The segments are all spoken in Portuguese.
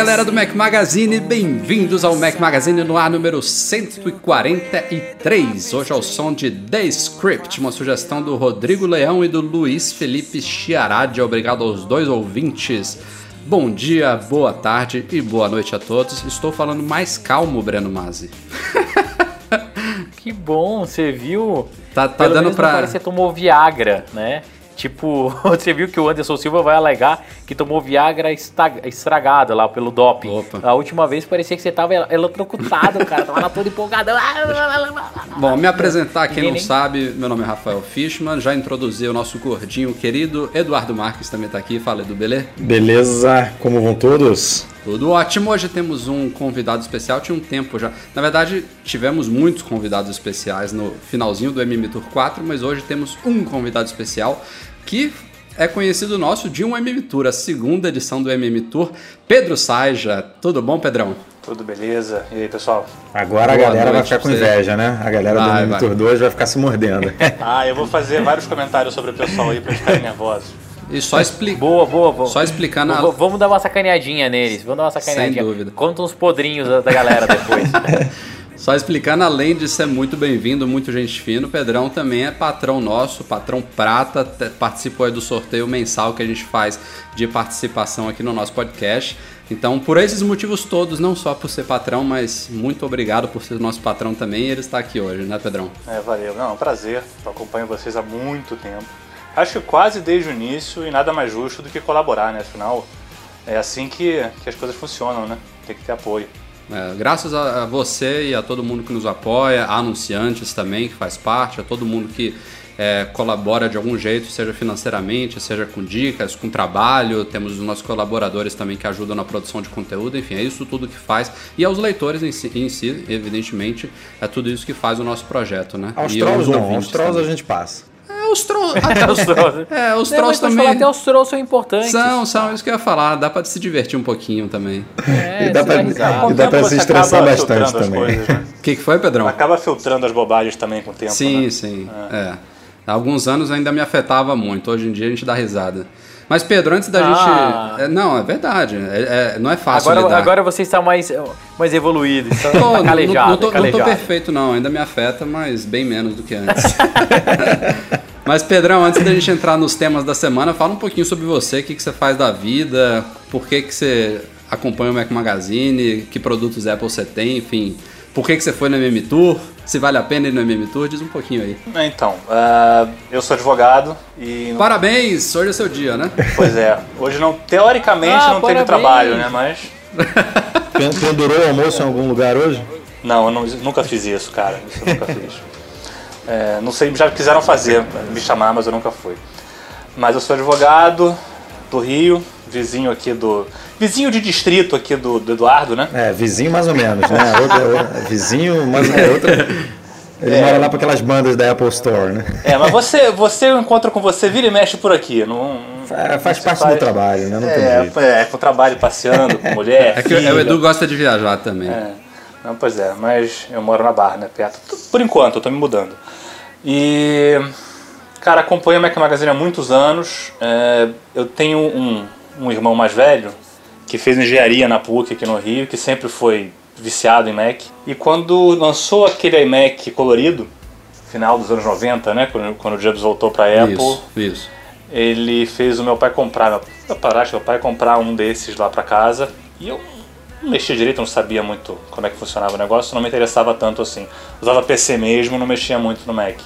Galera do Mac Magazine, bem-vindos ao Mac Magazine no ar número 143. Hoje é o som de The Script, uma sugestão do Rodrigo Leão e do Luiz Felipe Chiaradi. Obrigado aos dois ouvintes. Bom dia, boa tarde e boa noite a todos. Estou falando mais calmo, Breno Mazzi. Que bom, você viu? Tá, tá Pelo dando menos pra. não parece que você tomou Viagra, né? Tipo, você viu que o Anderson Silva vai alegar que tomou Viagra estragada lá pelo doping. Opa. A última vez parecia que você tava el- eletrocutado, cara. Tava lá todo empolgado. Bom, me apresentar, quem não sabe, meu nome é Rafael Fishman, já introduzi o nosso gordinho querido Eduardo Marques também tá aqui. Fala, Edu, beleza? Beleza, como vão todos? Tudo ótimo. Hoje temos um convidado especial. Tinha um tempo já. Na verdade, tivemos muitos convidados especiais no finalzinho do MM Tour 4, mas hoje temos um convidado especial que é conhecido nosso de um MM Tour, a segunda edição do MM Tour. Pedro Saija. Tudo bom, Pedrão? Tudo beleza? E aí, pessoal? Agora Boa a galera vai ficar com inveja, né? A galera Vai, do vai. Monitor 2 vai ficar se mordendo. Ah, eu vou fazer vários comentários sobre o pessoal aí pra eles ficarem nervosos. E só explicar. Boa, boa, boa. Só explicando a- V- Vamos dar uma sacaneadinha neles. Vamos dar uma sacaneadinha. dúvida. Conta uns podrinhos da galera depois. Só explicando, além de ser muito bem-vindo, muito gente fino, o Pedrão também é patrão nosso, patrão prata, participou do sorteio mensal que a gente faz de participação aqui no nosso podcast. Então, por esses motivos todos, não só por ser patrão, mas muito obrigado por ser nosso patrão também, e ele está aqui hoje, né, Pedrão? É, valeu. Não, é um prazer. Eu acompanho vocês há muito tempo. Acho que quase desde o início e nada mais justo do que colaborar, né? Afinal, é assim que, que as coisas funcionam, né? Tem que ter apoio. É, graças a, você e a todo mundo que nos apoia, a anunciantes também, que faz parte, a todo mundo que é, colabora de algum jeito, seja financeiramente, seja com dicas, com trabalho. Temos os nossos colaboradores também que ajudam na produção de conteúdo, enfim, é isso tudo que faz. E aos leitores em si, em si, evidentemente, é tudo isso que faz o nosso projeto, né? Aos e trolls não, aos trolls a gente passa. É, os trolls. os trolls. É, os trolls também. falar, até os trolls são importantes. São, são, isso que eu ia falar. Dá pra se divertir um pouquinho também. É, E dá pra-. Com E o dá pra se estressar bastante também. coisas, né? O que, que foi, Pedrão? Acaba filtrando as bobagens também com o tempo, Sim, né? sim. É. Há alguns anos ainda me afetava muito. Hoje em dia a gente dá risada. Mas, Pedro, antes da Ah. gente. é, não, é verdade. É- é- não é fácil Agora, lidar. agora você está mais, mais evoluído, está Tô, não, calejado. não, tô, não tô calejado. perfeito, não. Ainda me afeta, mas bem menos do que antes. mas, Pedrão, antes da gente entrar nos temas da semana, fala um pouquinho sobre você, o que, que você faz da vida, por que, que você acompanha o Mac Magazine, que produtos Apple você tem, enfim. Por que, que você foi no MM Tour? Se vale a pena ir no MM Tour? Diz um pouquinho aí. Então, ah, eu sou advogado e... Parabéns! Hoje é seu dia, né? Pois é, hoje não... Teoricamente Ah, não teve parabéns. trabalho, né? Mas... Pen- Pendurou o almoço em algum lugar hoje? Não, eu não- nunca fiz isso, cara. Isso eu nunca fiz. É, não sei, já quiseram fazer, me chamar, mas eu nunca fui. Mas eu sou advogado do Rio, vizinho aqui do. Vizinho de distrito aqui do, do Eduardo, né? É, vizinho mais ou menos, né? Outra- outra- vizinho, mas é outra. Ele mora lá para aquelas bandas da Apple Store, né? É, mas você, você eu encontro com você, vira e mexe por aqui. Não, É, faz parte do trabalho, né? Não tem é, jeito. é, com trabalho passeando, com mulher. É que filha. o Edu gosta de viajar também. É. Não, pois é, mas eu moro na Barra, né, perto. Por enquanto, eu tô me mudando. E, cara, acompanho a Mac Magazine há muitos anos. É, eu tenho um, um irmão mais velho que fez engenharia na PUC aqui no Rio, que sempre foi viciado em Mac. E quando lançou aquele iMac colorido, final dos anos 90, né, quando, quando o Jobs voltou pra Apple, Isso, isso. ele fez o meu pai comprar, meu padrasto, meu pai comprar um desses lá pra casa. E eu não mexia direito, não sabia muito como é que funcionava o negócio, não me interessava tanto assim. Usava PC mesmo, não mexia muito no Mac.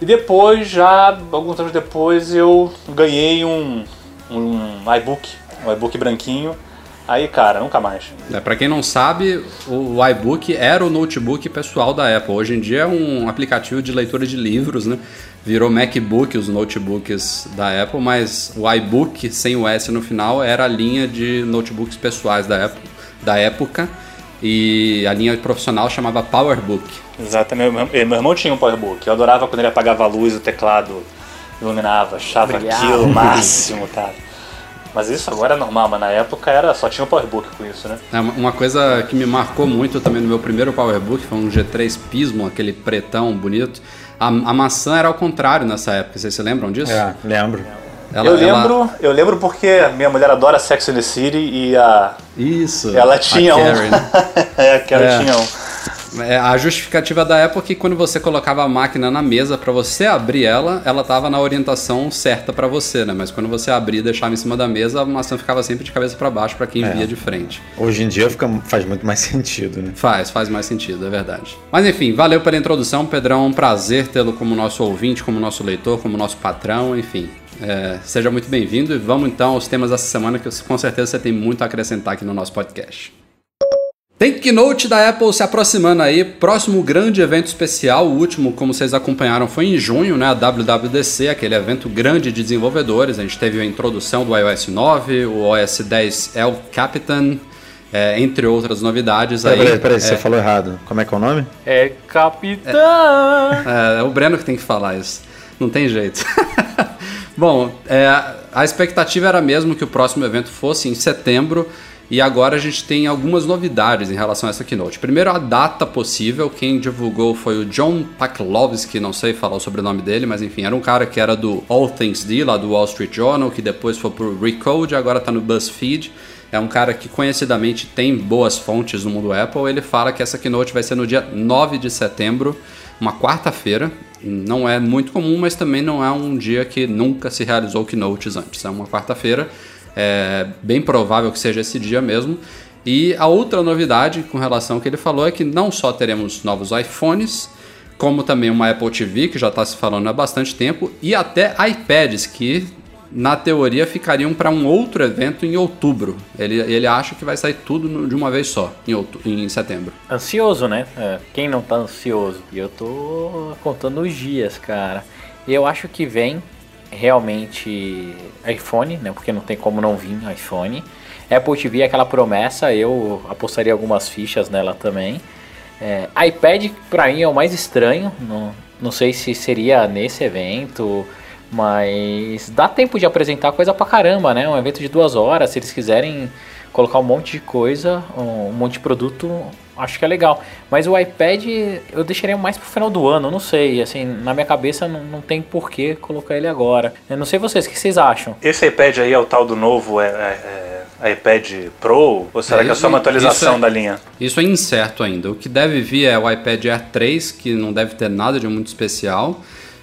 E depois, já alguns anos depois, eu ganhei um, um iBook, um iBook branquinho. Aí, cara, nunca mais. É, para quem não sabe, o iBook era o notebook pessoal da Apple. Hoje em dia é um aplicativo de leitura de livros, né? Virou MacBook os notebooks da Apple, mas o iBook sem o S no final era a linha de notebooks pessoais da Apple, da época. E a linha profissional chamava PowerBook. Exatamente. Meu, meu irmão tinha um PowerBook. Eu adorava quando ele apagava a luz, o teclado iluminava, achava aquilo o máximo, cara. Mas isso agora é normal, mas na época era só tinha o PowerBook com isso, né? É, uma- coisa que me marcou muito também no meu primeiro PowerBook foi um G3 Pismo, aquele pretão bonito. A, a maçã era ao contrário nessa época, vocês se lembram disso? É, lembro. Ela- eu ela- lembro, eu lembro porque minha mulher adora Sex and the City e a Isso. ela a tinha um. Karen. é, a Karen É. tinha um. É, a justificativa da Apple é que quando você colocava a máquina na mesa para você abrir ela, ela tava na orientação certa para você, né? Mas quando você abria e deixava em cima da mesa, a maçã ficava sempre de cabeça para baixo para quem É. via de frente. Hoje em dia fica, faz muito mais sentido, né? Faz, faz mais sentido, é verdade. Mas enfim, valeu pela introdução, Pedrão. Um prazer tê-lo como nosso ouvinte, como nosso leitor, como nosso patrão, enfim. É, seja muito bem-vindo e vamos então aos temas dessa semana que com certeza você tem muito a acrescentar aqui no nosso podcast. Tem Keynote da Apple se aproximando aí, próximo grande evento especial, o último, como vocês acompanharam, foi em junho, né, a WWDC, aquele evento grande de desenvolvedores. A gente teve a introdução do iOS 9, o OS 10 El Capitan, é, entre outras novidades aí. Peraí, peraí, peraí, É, você falou errado. Como é que é o nome? É capitão! É, é o Breno que tem que falar isso. Não tem jeito. Bom, é, a expectativa era mesmo que o próximo evento fosse em setembro. E agora a gente tem algumas novidades em relação a essa keynote. Primeiro, a data possível. Quem divulgou foi o John Paklovsky, não sei falar o sobrenome dele, mas enfim, era um cara que era do All Things D, lá do Wall Street Journal, que depois foi pro Recode, agora tá no BuzzFeed. É um cara que conhecidamente tem boas fontes no mundo Apple. Ele fala que essa keynote vai ser no dia 9 de setembro, uma quarta-feira. Não é muito comum, mas também não é um dia que nunca se realizou keynotes antes. É uma quarta-feira. É bem provável que seja esse dia mesmo. E a outra novidade com relação ao que ele falou é que não só teremos novos iPhones, como também uma Apple TV, que já está se falando há bastante tempo, e até iPads, que na teoria ficariam para um outro evento em outubro. Ele, ele acha que vai sair tudo de uma vez só, em, outu- em setembro. Ansioso, né? É, quem não tá ansioso? E eu tô contando os dias, cara. Eu acho que vem realmente iPhone, né? Porque não tem como não vir iPhone. Apple TV é aquela promessa, eu apostaria algumas fichas nela também. É, iPad pra mim é o mais estranho, não, não sei se seria nesse evento, mas dá tempo de apresentar coisa pra caramba, né? Um evento de duas horas, se eles quiserem colocar um monte de coisa, um monte de produto, acho que é legal. Mas o iPad eu deixaria mais pro final do ano, não sei, assim, na minha cabeça não, não tem porquê colocar ele agora. Eu não sei vocês, o que vocês acham? Esse iPad aí é o tal do novo é, é, é, iPad Pro? Ou será É, que é só uma atualização é- da linha? Isso é incerto ainda. O que deve vir é o iPad Air 3, que não deve ter nada de muito especial.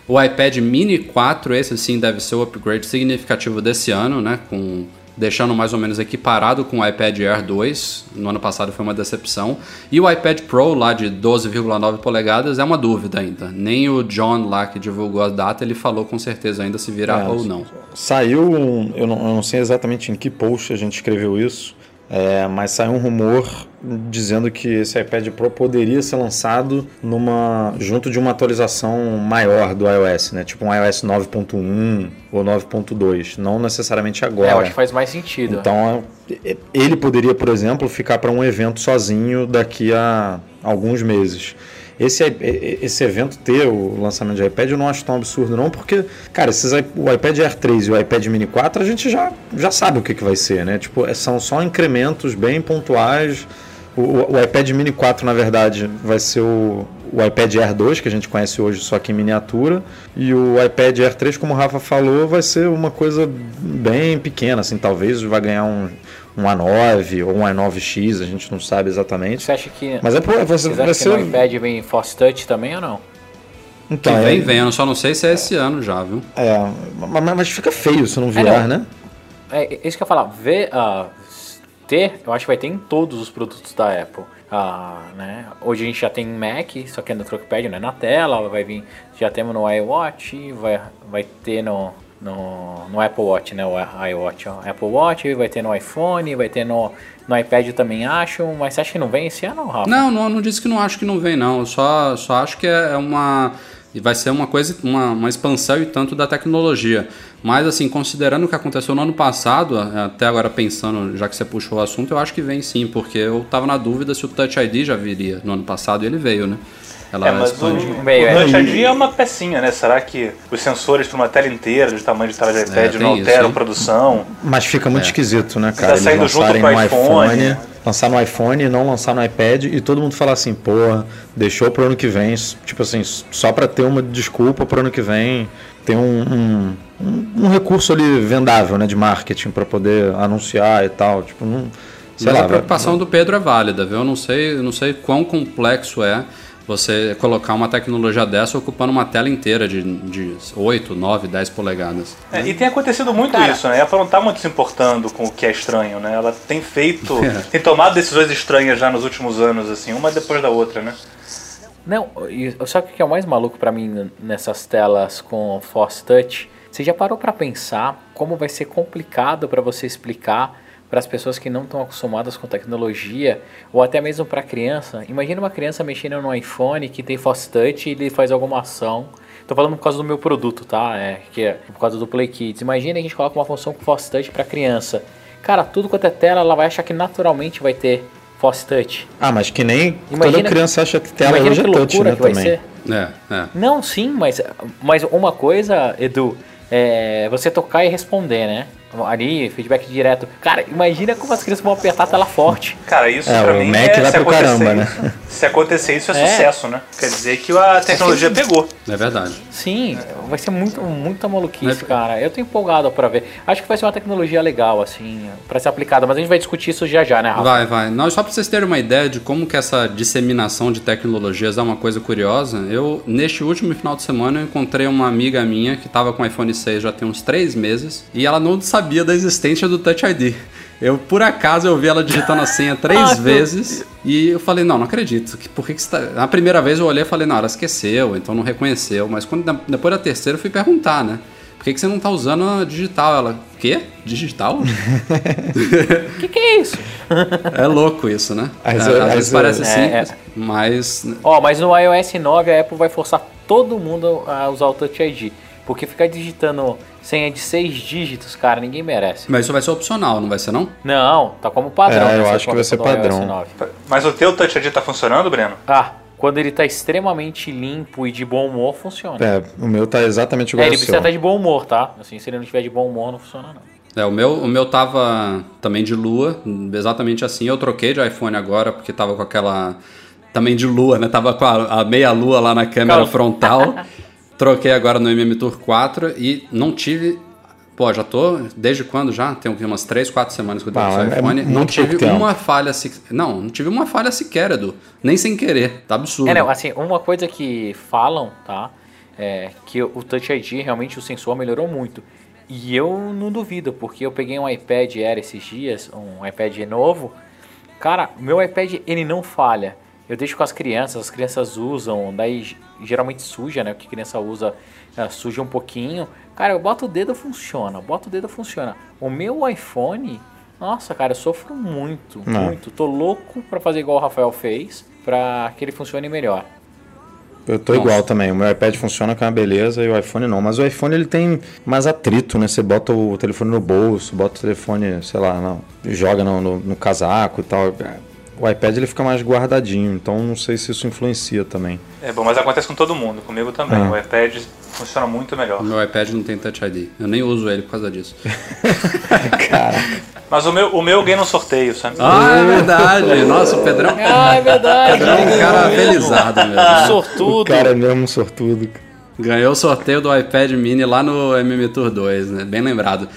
O iPad Mini 4, esse sim deve ser o upgrade significativo desse ano, né? Com, deixando mais ou menos equiparado com o iPad Air 2. No ano passado foi uma decepção. E o iPad Pro lá de 12,9 polegadas é uma dúvida ainda. Nem o John lá que divulgou a data, ele falou com certeza ainda se virá É, ou não. Saiu, um- eu não, eu não sei exatamente em que post a gente escreveu isso, é, mas saiu um rumor dizendo que esse iPad Pro poderia ser lançado numa junto de uma atualização maior do iOS, né? Tipo um iOS 9.1 ou 9.2, não necessariamente agora. É, eu acho que faz mais sentido. Então, é- ele poderia, por exemplo, ficar para um evento sozinho daqui a alguns meses. Esse, esse evento ter o lançamento de iPad eu não acho tão absurdo não, porque, cara, esses, o iPad Air 3 e o iPad Mini 4 a gente já, já sabe o que, que vai ser, né? Tipo, é- são só incrementos bem pontuais. O- o iPad Mini 4, na verdade, vai ser o, o iPad Air 2, que a gente conhece hoje só que em miniatura. E o iPad Air 3, como o Rafa falou, vai ser uma coisa bem pequena, assim, talvez vai ganhar um, um A9 ou um A9X, a gente não sabe exatamente. Você acha que, Mas é, vai ser. vocês Vai que ser no iPad vem Force Touch também ou não? Que então, vem, é, vem. Eu não- só não sei se é esse ano já, viu? é, mas, mas fica feio se não virar, não. né? É isso que eu ia falar. Ver, ah, ter, eu acho que vai ter em todos os produtos da Apple. Ah, né? Hoje a gente já tem Mac, só que é no Trackpad, não é na tela. Vai vir, já temos no iWatch, vai, vai ter no, no, no Apple Watch, né? O iWatch, ó. Apple Watch, vai ter no iPhone, vai ter no, no iPad também acho, mas você acha que não vem esse ano, Rafa? Não, não, não disse que não acho que não vem, não. Eu só, só acho que é uma. E vai ser uma coisa, uma, uma expansão e tanto da tecnologia. Mas, assim, considerando o que aconteceu no ano passado, até agora pensando, já que você puxou o assunto, eu acho que vem sim, porque eu tava na dúvida se o Touch ID já viria no ano passado e ele veio, né? Ela é, mas expande. o, o Touch ID é uma pecinha, né? Será que os sensores para uma tela inteira, de tamanho de tela de iPad, é, não alteram isso, produção? Mas fica muito é. esquisito, né, cara? Tá saindo junto com o iPhone. iPhone lançar no iPhone e não lançar no iPad e todo mundo falar assim, porra, deixou pro ano que vem, tipo assim, só para ter uma desculpa pro ano que vem, ter um, um, um recurso ali vendável, né, de marketing para poder anunciar e tal, tipo, não, sei Mas lá, a preocupação vai... do Pedro é válida, viu? Eu não sei, eu não sei quão complexo é você colocar uma tecnologia dessa ocupando uma tela inteira de, de 8, 9, 10 polegadas. É, e tem acontecido muito Cara, isso, né? Ela não está muito se importando com o que é estranho, né? Ela tem feito, é. tem tomado decisões estranhas já nos últimos anos, assim, uma depois da outra, né? Não, sabe o que é o mais maluco para mim nessas telas com Force Touch? Você já parou para pensar como vai ser complicado para você explicar para as pessoas que não estão acostumadas com tecnologia, ou até mesmo para a criança. Imagina uma criança mexendo no iPhone que tem Force Touch e ele faz alguma ação. Estou falando por causa do meu produto, tá? É, que é por causa do Play Kids. Imagina que a gente coloca uma função com Force Touch para criança. Cara, tudo quanto é tela, ela vai achar que naturalmente vai ter Force Touch. Ah, mas que nem imagina, toda criança acha que tela hoje é touch, né, também. É, é. Não, sim, mas, mas uma coisa, Edu, é você tocar e responder, né? Ali, feedback direto. Cara, imagina como as crianças vão apertar a tela forte. Cara, isso é, pra mim Mac é, vai pro caramba, né? Se acontecer isso é, é, sucesso, né? Quer dizer que a tecnologia pegou. É verdade. Sim, vai ser muito, muita maluquice, é... cara. Eu tô empolgado pra ver. Acho que vai ser uma tecnologia legal, assim, pra ser aplicada, mas a gente vai discutir isso já já, né, Rafa? Vai, vai. Não, só pra vocês terem uma ideia de como que essa disseminação de tecnologias é uma coisa curiosa, eu, neste último final de semana, eu encontrei uma amiga minha que tava com o iPhone 6 já tem uns três meses e ela não sabia da existência do Touch ID. Eu, por acaso, eu vi ela digitando a senha três ah, vezes e eu falei, não, não acredito. Por que, que você tá... Na primeira vez eu olhei e falei, não, ela esqueceu, então não reconheceu. Mas quando, depois da terceira eu fui perguntar, né? Por que, que você não tá usando a digital? Ela, quê? Digital? O que, que é isso? É louco isso, né? Às, é, às vezes parece é, simples, é. mas... Ó, oh, mas no iOS 9 a Apple vai forçar todo mundo a usar o Touch ID. Porque ficar digitando senha de seis dígitos, cara, ninguém merece. Mas isso vai ser opcional, não vai ser não? Não, tá como padrão. É, eu acho que vai ser padrão. Mas o teu Touch ID tá funcionando, Breno? Ah, quando ele tá extremamente limpo e de bom humor, funciona. É, o meu tá exatamente igual é, ele precisa estar de bom humor, tá? Assim, se ele não estiver de bom humor, não funciona não. É, o meu, o meu tava também de lua, exatamente assim. Eu troquei de iPhone agora porque tava com aquela também de lua, né? Tava com a, a meia lua lá na câmera Calma. frontal. Troquei agora no MM Tour 4 e não tive. Pô, já tô. Desde quando já? Tem umas 3, 4 semanas que eu tenho ah, esse é iPhone. É não tive uma falha sequer. Não, não tive uma falha sequer, Edu. Nem sem querer. Tá absurdo. É, não, assim, uma coisa que falam, tá? É que o Touch ID realmente o sensor melhorou muito. E eu não duvido, porque eu peguei um iPad Air esses dias, um iPad novo. Cara, meu iPad ele não falha. Eu deixo com as crianças, as crianças usam, daí geralmente suja, né? O que criança usa uh, suja um pouquinho. Cara, eu boto o dedo, funciona. Boto o dedo, funciona. O meu iPhone, nossa, cara, eu sofro muito, Não. muito. Tô louco pra fazer igual o Rafael fez, pra que ele funcione melhor. Eu tô Nossa. igual também. O meu iPad funciona com uma beleza e o iPhone não. Mas o iPhone ele tem mais atrito, né? Você bota o telefone no bolso, bota o telefone, sei lá, não, joga no, no, no casaco e tal o iPad ele fica mais guardadinho, então não sei se isso influencia também. É bom, mas acontece com todo mundo, comigo também. Ah. O iPad funciona muito melhor. O meu iPad não tem Touch ID. Eu nem uso ele por causa disso. Cara. Mas o meu, o meu ganha no sorteio, sabe? Ah, é verdade. Nossa, o Pedrão. Ah, é verdade. Pedrão é um cara felizado mesmo. Sortudo. O cara é mesmo sortudo. Ganhou o sorteio do iPad mini lá no MM Tour 2, né? Bem lembrado.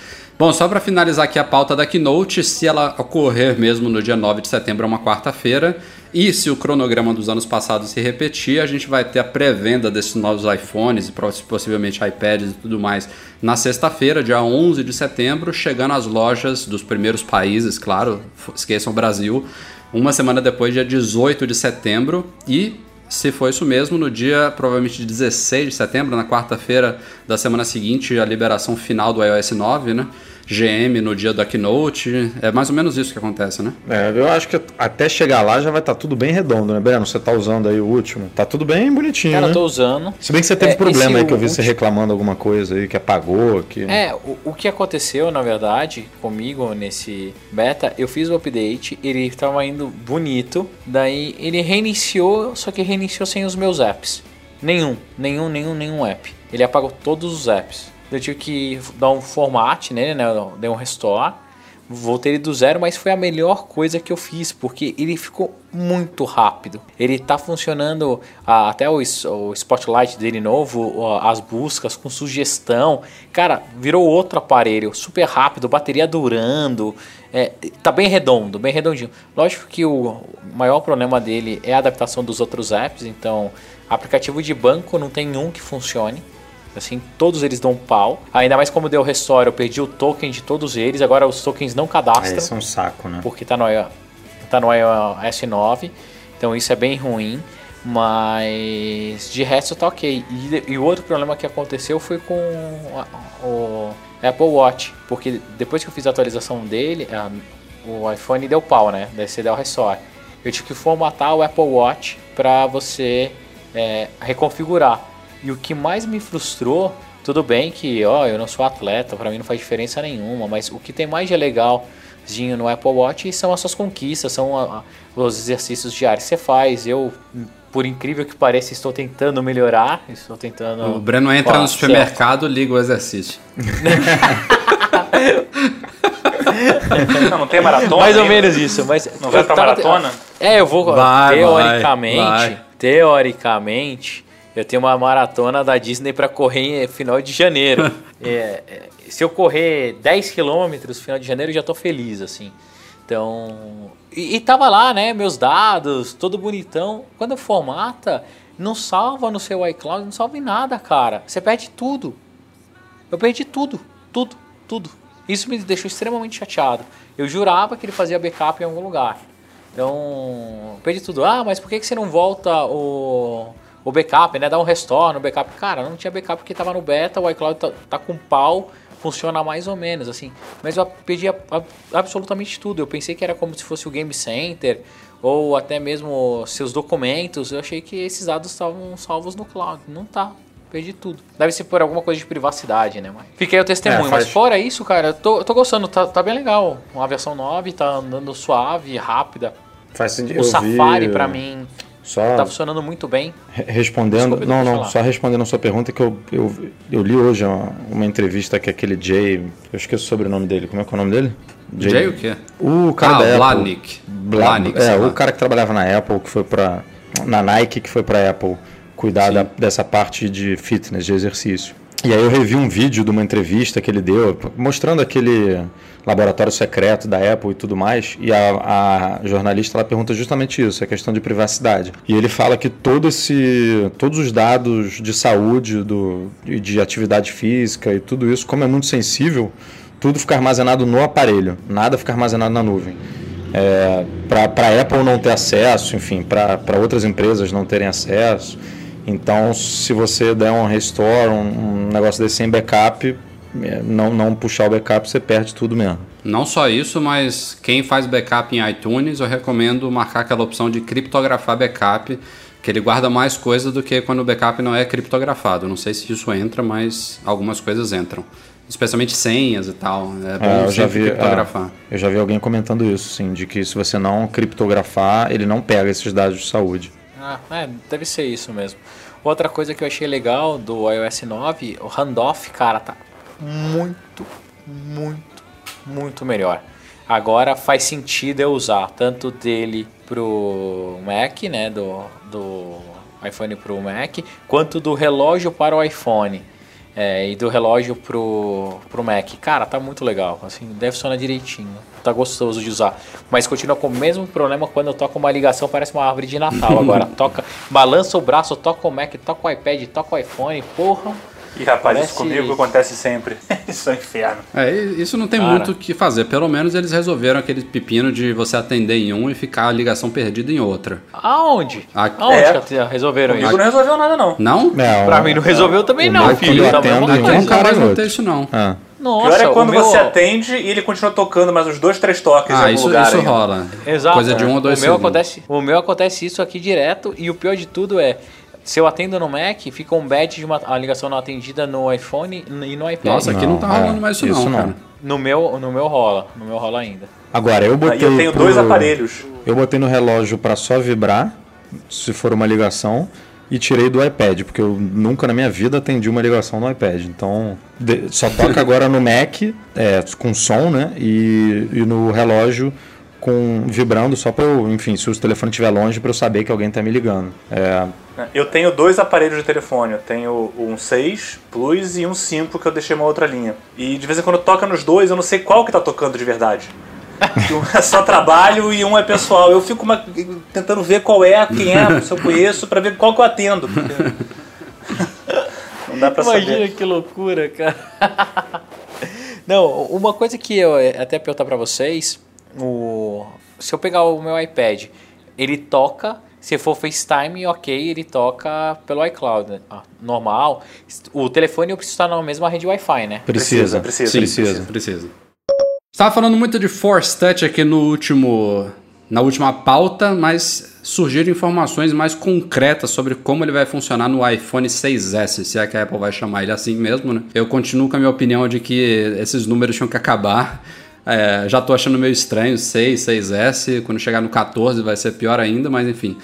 Bom, só para finalizar aqui a pauta da Keynote, se ela ocorrer mesmo no dia 9 de setembro, é uma quarta-feira, e se o cronograma dos anos passados se repetir, a gente vai ter a pré-venda desses novos iPhones e possivelmente iPads e tudo mais na sexta-feira, dia 11 de setembro, chegando às lojas dos primeiros países, claro, esqueçam o Brasil, uma semana depois, dia 18 de setembro, e se foi isso mesmo, no dia provavelmente de 16 de setembro, na quarta-feira da semana seguinte, a liberação final do iOS 9, né? GM no dia da keynote. É mais ou menos isso que acontece, né? É, eu acho que até chegar lá já vai estar tudo bem redondo, né, Breno? Você tá usando aí o último. Tá tudo bem bonitinho, Cara, né? tô usando. Se bem que você teve É, problema aí que eu vi você último- reclamando alguma coisa aí, que apagou, que... É, o, o que aconteceu, na verdade, comigo nesse beta, eu fiz o update, ele estava indo bonito, daí ele reiniciou, só que reiniciou sem os meus apps. Nenhum, nenhum, nenhum, nenhum app. Ele apagou todos os apps. Eu tive que dar um format nele, né? Dei um restore. Voltei ele do zero, mas foi a melhor coisa que eu fiz, porque ele ficou muito rápido. Ele tá funcionando ah, até o, o Spotlight dele novo, as buscas com sugestão. Cara, virou outro aparelho, super rápido, bateria durando. É, tá bem redondo, bem redondinho. Lógico que o maior problema dele é a adaptação dos outros apps, então aplicativo de banco não tem um que funcione. Assim, todos eles dão pau. Ainda mais como deu restore, eu perdi o token de todos eles. Agora os tokens não cadastram esse é um saco, né? porque tá no, tá no iOS 9, então isso é bem ruim, mas de resto tá ok. E, o outro problema que aconteceu foi com a- o Apple Watch, porque depois que eu fiz a atualização dele, a- o iPhone deu pau, né? Daí você deu o restore. Eu tive que formatar o Apple Watch para você é, reconfigurar. E o que mais me frustrou, tudo bem que ó, eu não sou atleta, para mim não faz diferença nenhuma, mas o que tem mais de legalzinho no Apple Watch são as suas conquistas, são a- a- os exercícios diários que você faz. Eu, por incrível que pareça, estou tentando melhorar, estou tentando. O Breno entra Ó, no supermercado, liga o exercício. Não, não tem maratona? Mais ou menos isso, mas. Não vai pra maratona? É, eu vou. Vai, teoricamente, vai, vai. teoricamente, eu tenho uma maratona da Disney pra correr em final de janeiro. É, é, se eu correr 10 quilômetros no final de janeiro, eu já tô feliz, assim. Então. E, e tava lá, né? Meus dados, todo bonitão. Quando formata, não salva no seu iCloud, não salva em nada, cara. Você perde tudo. Eu perdi tudo, tudo, tudo. Isso me deixou extremamente chateado. Eu jurava que ele fazia backup em algum lugar. Então, eu perdi tudo. Ah, mas por que que você não volta o, o backup, né? Dá um restore no backup. Cara, não tinha backup porque tava no beta, o iCloud tá, tá com pau, funciona mais ou menos, assim. Mas eu perdi a- a- absolutamente tudo. Eu pensei que era como se fosse o Game Center ou até mesmo seus documentos. Eu achei que esses dados estavam salvos no cloud. Não tá. Perdi tudo. Deve ser por alguma coisa de privacidade, né? Mas fiquei o testemunho. É, Mas fora isso, cara, eu tô, eu tô gostando. Tá, tá bem legal. Uma versão 9, tá andando suave, rápida. Faz sentido. O eu Safari, vi- pra mim, Só tá funcionando muito bem. re- respondendo. Desculpa, não, não, falar. só respondendo a sua pergunta, que eu, eu, eu li hoje uma, uma entrevista que aquele Jay. Eu esqueço o sobrenome dele. Como é que é o nome dele? Jay o quê? O cara ah, da Apple. Blahnik. Bla- Blahnik, é, o cara que trabalhava na Apple, que foi pra. na Nike, que foi pra Apple cuidar da- dessa parte de fitness, de exercício. E aí eu revi um vídeo de uma entrevista que ele deu, mostrando aquele laboratório secreto da Apple e tudo mais, e a, a jornalista ela pergunta justamente isso, a questão de privacidade. E ele fala que todo esse, todos os dados de saúde, do, de atividade física e tudo isso, como é muito sensível, tudo fica armazenado no aparelho, nada fica armazenado na nuvem é, para a Apple não ter acesso, enfim, para outras empresas não terem acesso. Então, se você der um restore, um, um negócio desse sem backup, é, não, não puxar o backup, você perde tudo mesmo. Não só isso, mas quem faz backup em iTunes, eu recomendo marcar aquela opção de criptografar backup, que ele guarda mais coisa do que quando o backup não é criptografado. Não sei se isso entra, mas algumas coisas entram. Especialmente senhas e tal. É bom É, eu já vi, criptografar. é, eu já vi alguém comentando isso, sim, de que se você não criptografar, ele não pega esses dados de saúde. Ah, é, deve ser isso mesmo. Outra coisa que eu achei legal do iOS 9, o handoff, cara, tá muito, muito, muito melhor. Agora faz sentido eu usar tanto dele pro Mac, né, do, do iPhone pro Mac, quanto do relógio para o iPhone. É, e do relógio pro, pro Mac. Cara, tá muito legal. Assim, deve funcionar direitinho. Tá gostoso de usar. Mas continua com o mesmo problema quando eu toco uma ligação, parece uma árvore de Natal agora. toca, balança o braço, toca o Mac, toca o iPad, toca o iPhone. Porra, E rapaz, Parece- isso comigo acontece sempre. isso é um inferno. É, isso não tem Cara. muito o que fazer. Pelo menos eles resolveram aquele pepino de você atender em um e ficar a ligação perdida em outra. Aonde? Aqui- Aonde É. que resolveram Comigo isso? não resolveu nada, não. Não? Não, Pra mim não resolveu também o não, filho. Tá eu a mesma atendo em coisa. um, Nunca cara mais em notei outro. isso, não. Ah. Nossa, Pior é quando meu- você atende e ele continua tocando mais uns dois, três toques em Ah, algum isso, lugar. isso ainda. rola. Exato. Coisa de um ou dois o meu segundos. acontece, O meu acontece isso aqui direto e o pior de tudo é se eu atendo no Mac, fica um badge de uma a ligação não atendida no iPhone e no iPad. Nossa, aqui não, tá Não, rolando é, mais isso, isso não, cara. No meu, no meu rola, no meu rola ainda. Agora, eu botei. Eu tenho pro- dois aparelhos. Eu botei no relógio para só vibrar, se for uma ligação, e tirei do iPad, porque eu nunca na minha vida atendi uma ligação no iPad. Então, de- só toca agora no Mac, é, com som, né? E, e no relógio com vibrando, só para eu, enfim, se o telefone estiver longe, para eu saber que alguém está me ligando. É, Eu tenho dois aparelhos de telefone. Eu tenho um 6 Plus e um 5 que eu deixei uma outra linha. E de vez em quando toca nos dois, eu não sei qual que tá tocando de verdade. Um é só trabalho e um é pessoal. Eu fico uma- tentando ver qual é, quem é, se eu conheço, pra ver qual que eu atendo. porque Não dá pra Imagina saber. que loucura, cara. Não, uma coisa que eu eh, até perguntar pra vocês, o se eu pegar o meu iPad, ele toca, se for FaceTime, ok, ele toca pelo iCloud, né? Ah, normal. O telefone eu preciso estar na mesma rede Wi-Fi, né? precisa, Precisa, Sim, precisa. precisa. Estava falando muito de Force Touch aqui no último, na última pauta, mas surgiram informações mais concretas sobre como ele vai funcionar no iPhone 6S, se é que a Apple vai chamar ele assim mesmo, né? Eu continuo com a minha opinião de que esses números tinham que acabar. É, já tô achando meio estranho, 6, 6S, quando chegar no 14 vai ser pior ainda, mas enfim.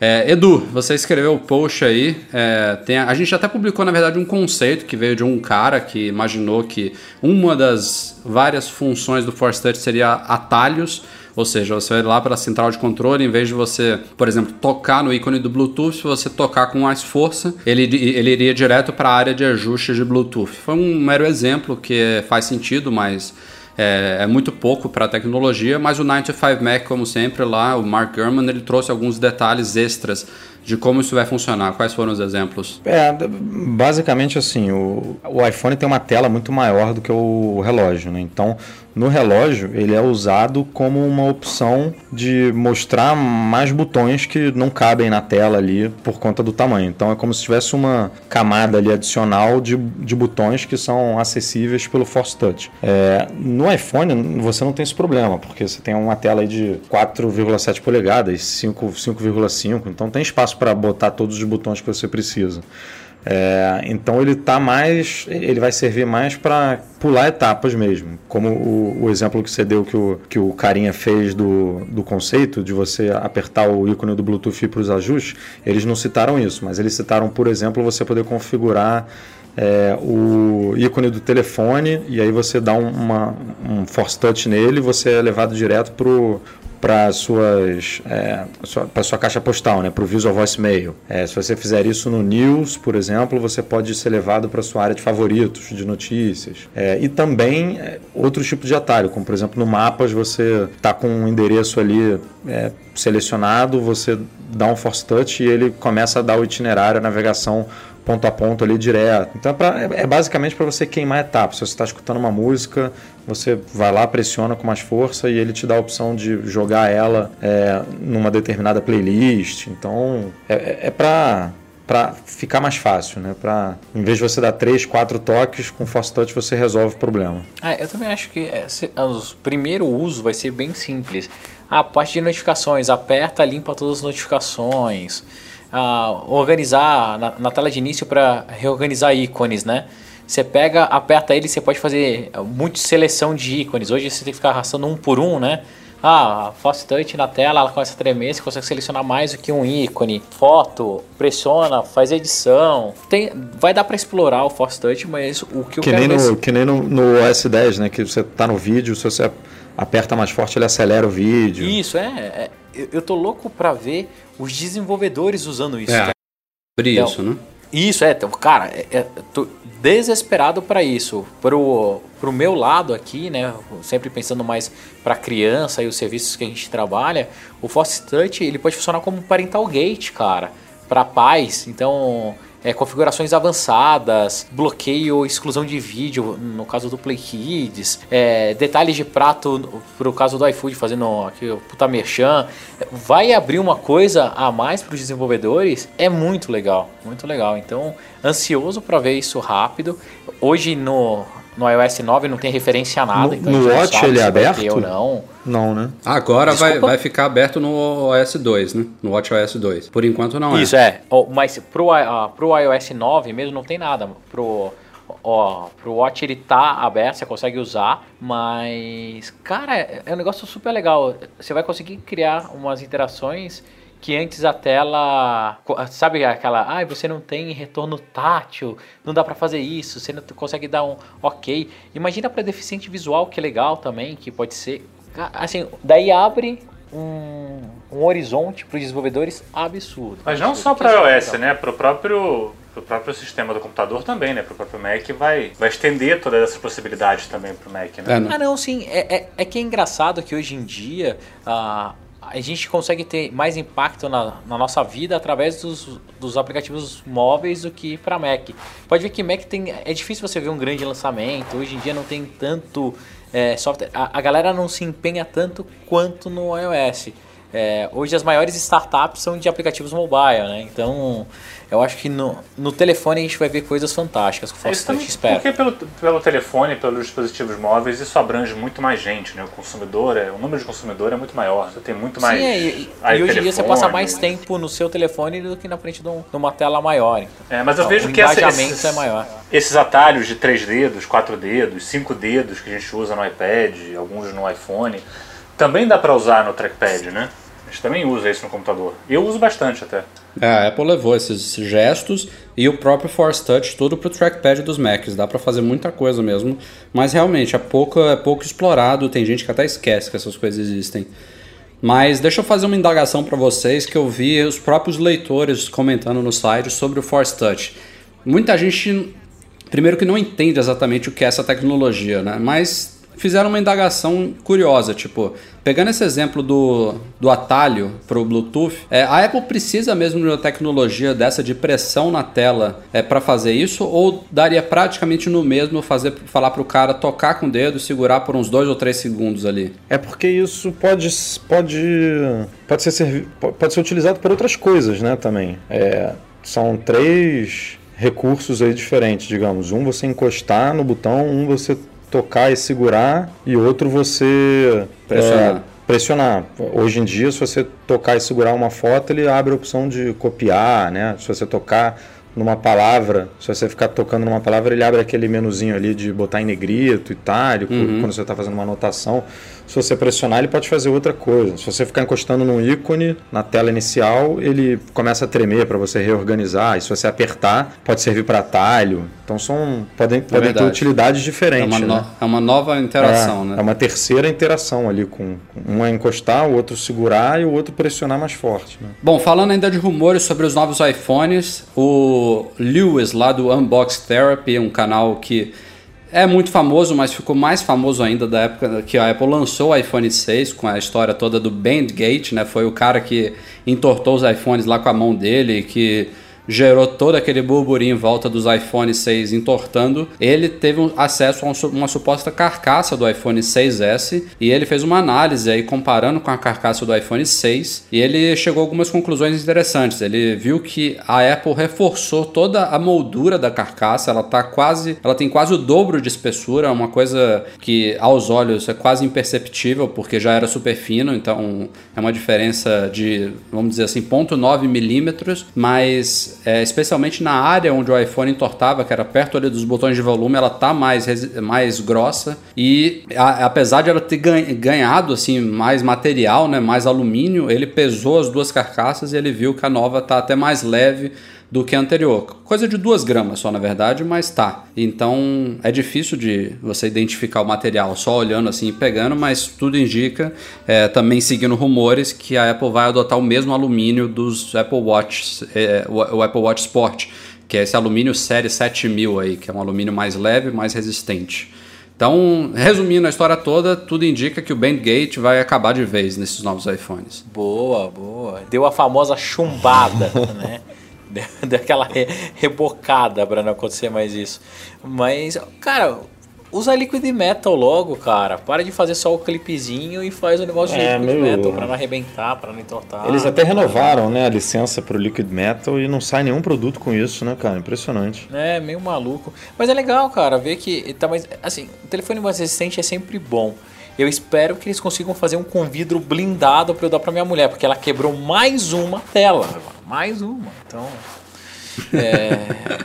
É, Edu, você escreveu o post aí. é, a, a gente até publicou, na verdade, um conceito que veio de um cara que imaginou que uma das várias funções do Force Touch seria atalhos. Ou seja, você vai lá para a central de controle, em vez de você, por exemplo, tocar no ícone do Bluetooth, se você tocar com mais força, ele, ele iria direto para a área de ajustes de Bluetooth. Foi um mero exemplo que faz sentido, mas é, é muito pouco para a tecnologia, mas o 95 Mac, como sempre, lá, o Mark Gurman, ele trouxe alguns detalhes extras de como isso vai funcionar. Quais foram os exemplos? É, basicamente assim, o, o iPhone tem uma tela muito maior do que o relógio, né? Então, no relógio, ele é usado como uma opção de mostrar mais botões que não cabem na tela ali por conta do tamanho. Então, é como se tivesse uma camada ali adicional de, de botões que são acessíveis pelo Force Touch. É, no iPhone, você não tem esse problema, porque você tem uma tela de 4,7 polegadas, 5 5,5, então tem espaço para botar todos os botões que você precisa. É, então ele tá mais, ele vai servir mais para pular etapas mesmo, como o, o exemplo que você deu que o, que o carinha fez do, do conceito de você apertar o ícone do Bluetooth para os ajustes. Eles não citaram isso, mas eles citaram, por exemplo, você poder configurar é, o ícone do telefone e aí você dá um, uma, um force touch nele, você é levado direto pro para suas é, sua, para sua caixa postal, né, para o Visual Voicemail. É, se você fizer isso no News, por exemplo, você pode ser levado para sua área de favoritos, de notícias. É, e também é, outros tipos de atalho, como por exemplo no Mapas você está com um endereço ali é, selecionado, você dá um Force Touch e ele começa a dar o itinerário, a navegação ponto a ponto ali direto. Então é, pra, é, é basicamente para você queimar etapas. Se você está escutando uma música, você vai lá, pressiona com mais força e ele te dá a opção de jogar ela é, numa determinada playlist. Então é, é para para ficar mais fácil, né? Para em vez de você dar três, quatro toques com Force Touch você resolve o problema. Ah, eu também acho que esse, o primeiro uso vai ser bem simples. A parte de notificações, aperta, limpa todas as notificações. Ah, organizar na, na, tela de início para reorganizar ícones, né? Você pega, aperta ele, você pode fazer muita seleção de ícones. Hoje você tem que ficar arrastando um por um, né? Ah, Force Touch na tela, ela começa a tremer, você consegue selecionar mais do que um ícone. Foto, pressiona, faz edição. Tem, vai dar para explorar o Force Touch, mas o que eu que quero nem no, Que nem no, no OS 10, né? Que você tá no vídeo, se você aperta mais forte, ele acelera o vídeo. Isso, é. é eu tô louco pra ver os desenvolvedores usando isso. É, sobre então, isso, né? Isso, é. Então, cara, é, é, tô desesperado para isso. Pro, pro meu lado aqui, né? Sempre pensando mais pra criança e os serviços que a gente trabalha, o Force Touch ele pode funcionar como um parental gate, cara. Para pais. Então, é, configurações avançadas, bloqueio, exclusão de vídeo, no caso do Play Kids, é, detalhes de prato pro caso do iFood, fazendo aqui o puta merchan. Vai abrir uma coisa a mais para os desenvolvedores, é muito legal, muito legal. Então, ansioso para ver isso rápido. Hoje no no iOS 9 não tem referência a nada. No, então no Watch ele é aberto? ou não. Não, né? Agora vai, Desculpa? vai ficar aberto no OS 2, né? No WatchOS 2. Por enquanto não é. Isso é. Mas pro, ah, pro iOS 9 mesmo não tem nada. Pro, ó, pro Watch ele tá aberto, você consegue usar, mas cara, é é um negócio super legal. Você vai conseguir criar umas interações que antes a tela, sabe aquela, ah, você não tem retorno tátil, não dá pra fazer isso, você não consegue dar um OK. Imagina para deficiente visual que é legal também, que pode ser, assim, daí abre um, um horizonte para os desenvolvedores absurdo. Mas não Absurdo. só para iOS, legal. né? Para o próprio, pro próprio sistema do computador também, né? Para o próprio Mac vai, vai estender todas essas possibilidades também para o Mac, né? É, não. Ah, não, sim. É, é, é que é engraçado que hoje em dia ah, a gente consegue ter mais impacto na, na nossa vida através dos, dos aplicativos móveis do que para Mac. Pode ver que Mac tem. É difícil você ver um grande lançamento. Hoje em dia não tem tanto é, software. A, a galera não se empenha tanto quanto no iOS. É, hoje as maiores startups são de aplicativos mobile, né? Então eu acho que no, no telefone a gente vai ver coisas fantásticas com o Touch, espero. porque pelo, pelo telefone, pelos dispositivos móveis, isso abrange muito mais gente, né? O consumidor, é, o número de consumidor é muito maior, você tem muito mais. Sim, é, e, aí e hoje em dia você passa mais tempo no seu telefone do que na frente de, um- de uma tela maior. Então. É, mas eu Não, vejo o que essa, esses, é maior. esses atalhos de três dedos, quatro dedos, cinco dedos que a gente usa no iPad, alguns no iPhone, também dá para usar no trackpad, né? A gente também usa isso no computador. Eu uso bastante até. É, a Apple levou esses gestos e o próprio Force Touch tudo pro trackpad dos Macs. Dá pra fazer muita coisa mesmo, mas realmente é pouco, é pouco explorado. Tem gente que até esquece que essas coisas existem. Mas deixa eu fazer uma indagação para vocês que eu vi os próprios leitores comentando no site sobre o Force Touch. Muita gente, primeiro que não entende exatamente o que é essa tecnologia, né? Mas fizeram uma indagação curiosa, tipo, pegando esse exemplo do, do atalho para o Bluetooth, é, a Apple precisa mesmo de uma tecnologia dessa de pressão na tela é, para fazer isso, ou daria praticamente no mesmo fazer falar para o cara tocar com o dedo e segurar por uns dois ou três segundos ali? É porque isso pode, pode, pode, ser, pode ser utilizado para outras coisas, né, também. É, são três recursos aí diferentes, digamos. Um você encostar no botão, um você tocar e segurar, e outro você Pressionar. é, pressionar. Hoje em dia, se você tocar e segurar uma foto, ele abre a opção de copiar, né? Se você tocar numa palavra, se você ficar tocando numa palavra, ele abre aquele menuzinho ali de botar em negrito, itálico, quando você está fazendo uma anotação. Se você pressionar, ele pode fazer outra coisa. Se você ficar encostando num ícone na tela inicial, ele começa a tremer para você reorganizar. E se você apertar, pode servir para atalho. Então são podem, podem ter utilidades É diferentes. uma, né? no- é uma nova interação, é, né? é uma terceira interação ali com com um é encostar, o outro segurar e o outro pressionar mais forte. Né? Bom, falando ainda de rumores sobre os novos iPhones, o Lewis lá do Unbox Therapy, um canal que é muito famoso, mas ficou mais famoso ainda da época que a Apple lançou o iPhone 6 com a história toda do Bandgate, né? Foi o cara que entortou os iPhones lá com a mão dele, que gerou todo aquele burburinho em volta dos iPhone 6 entortando, ele teve acesso a um uma suposta carcaça do iPhone 6S e ele fez uma análise aí comparando com a carcaça do iPhone 6 e ele chegou a algumas conclusões interessantes. Ele viu que a Apple reforçou toda a moldura da carcaça, ela tá quase, ela tem quase o dobro de espessura, uma coisa que aos olhos é quase imperceptível porque já era super fino, então é uma diferença de, vamos dizer assim, 0.9 milímetros, mas é, especialmente na área onde o iPhone entortava, que era perto ali dos botões de volume, ela tá mais, mais grossa. E a- apesar de ela ter ganha- ganhado assim mais material, né, mais alumínio, ele pesou as duas carcaças e ele viu que a nova tá até mais leve do que a anterior. Coisa de duas gramas só, na verdade, mas tá. Então é difícil de você identificar o material só olhando assim e pegando, mas tudo indica, é, também seguindo rumores, que a Apple vai adotar o mesmo alumínio dos Apple Watch, é, o, o Apple Watch Sport, que é esse alumínio série 7000 aí, que é um alumínio mais leve, mais resistente. Então, resumindo a história toda, tudo indica que o Bandgate vai acabar de vez nesses novos iPhones. Boa, boa. Deu a famosa chumbada, né? Deu aquela re, rebocada pra não acontecer mais isso. Mas, cara, usa Liquid Metal logo, cara. Para de fazer só o clipezinho e faz o negócio É, de Liquid meio- Metal pra não arrebentar, pra não entortar. Eles até renovaram né, a licença pro Liquid Metal e não sai nenhum produto com isso, né, cara? Impressionante. É, meio maluco. Mas é legal, cara, ver que. Tá mais, assim, o telefone mais resistente é sempre bom. Eu espero que eles consigam fazer um com vidro blindado pra eu dar pra minha mulher, porque ela quebrou mais uma tela. Mais uma. Então. É.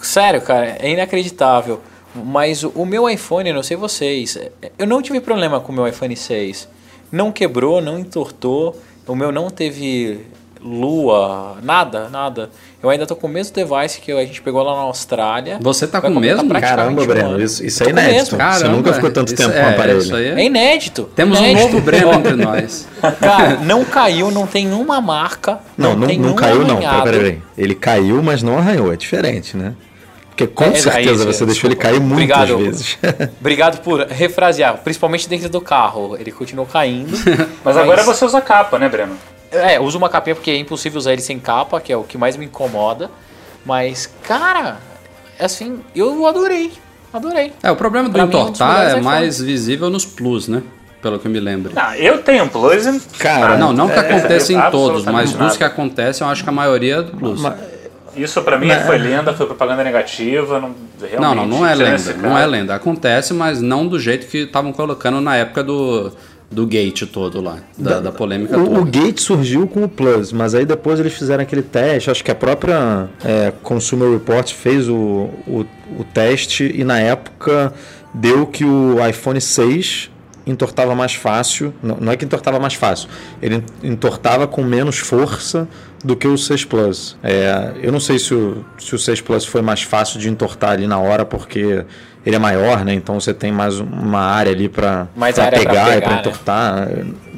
Sério, cara, é inacreditável. Mas o, meu iPhone, não sei vocês, é, eu não tive problema com o meu iPhone 6. Não quebrou, não entortou. O meu não teve lua, nada, nada. Eu ainda tô com o mesmo device que a gente pegou lá na Austrália. Você tá Vai com o mesmo? Caramba, um Breno, isso, isso é inédito. mesmo. Você Caramba, nunca ficou tanto tempo é, com o aparelho. isso aí É inédito. Temos um inédito. novo Breno entre nós. Cara, não caiu, não tem uma marca. Não, não, não um caiu não. Peraí, peraí. Ele caiu, mas não arranhou. É diferente, né? Porque com É, é certeza isso, você é, deixou ele cair muitas Obrigado. vezes. Obrigado por refrasear, principalmente dentro do carro. Ele continuou caindo. Mas agora você usa capa, né, Breno? É, uso uma capinha porque é impossível usar ele sem capa, que é o que mais me incomoda. Mas, cara, assim, eu adorei. Adorei. É, o problema do Pra mim, é um dos entortar é iPhones. mais visível nos Plus, né? Pelo que eu me lembro. Não, eu tenho um Plus e... Cara, Não, não que É, aconteça em todos, absolutamente mas dos nada. que acontecem, eu acho que a maioria é do Plus. Isso pra mim foi lenda, foi propaganda negativa. Não, realmente, Não, não, não é lenda. Não é lenda. Acontece, mas não do jeito que estavam colocando na época do, do gate todo lá, da, da polêmica O, toda. o Gate surgiu com o Plus, mas aí depois eles fizeram aquele teste. Acho que a própria é, Consumer Report fez o, o, o teste e na época deu que o iPhone 6 entortava mais fácil. Não, não é que entortava mais fácil, ele entortava com menos força do que o 6 Plus. É, eu não sei se o, se o 6 Plus foi mais fácil de entortar ali na hora, porque ele é maior, né? Então você tem mais uma área ali para pra pegar e pegar, para né? entortar.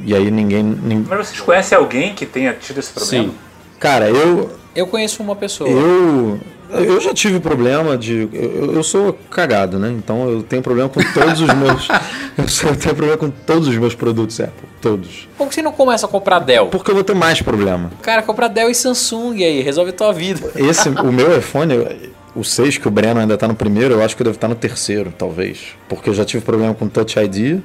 E aí ninguém, nin- Mas vocês conhecem alguém que tenha tido esse problema? Sim. Cara, eu, Eu conheço uma pessoa. eu, eu já tive problema de. Eu, eu sou cagado, né? Então eu tenho problema com todos os meus. eu tenho problema com todos os meus produtos Apple. Todos. Por que você não começa a comprar Dell? Porque eu vou ter mais problema. Cara, compra Dell e Samsung aí, resolve a tua vida. Esse, o meu iPhone, o 6, que o Breno ainda tá no primeiro, eu acho que eu devo estar no terceiro, talvez. Porque eu já tive problema com Touch ID.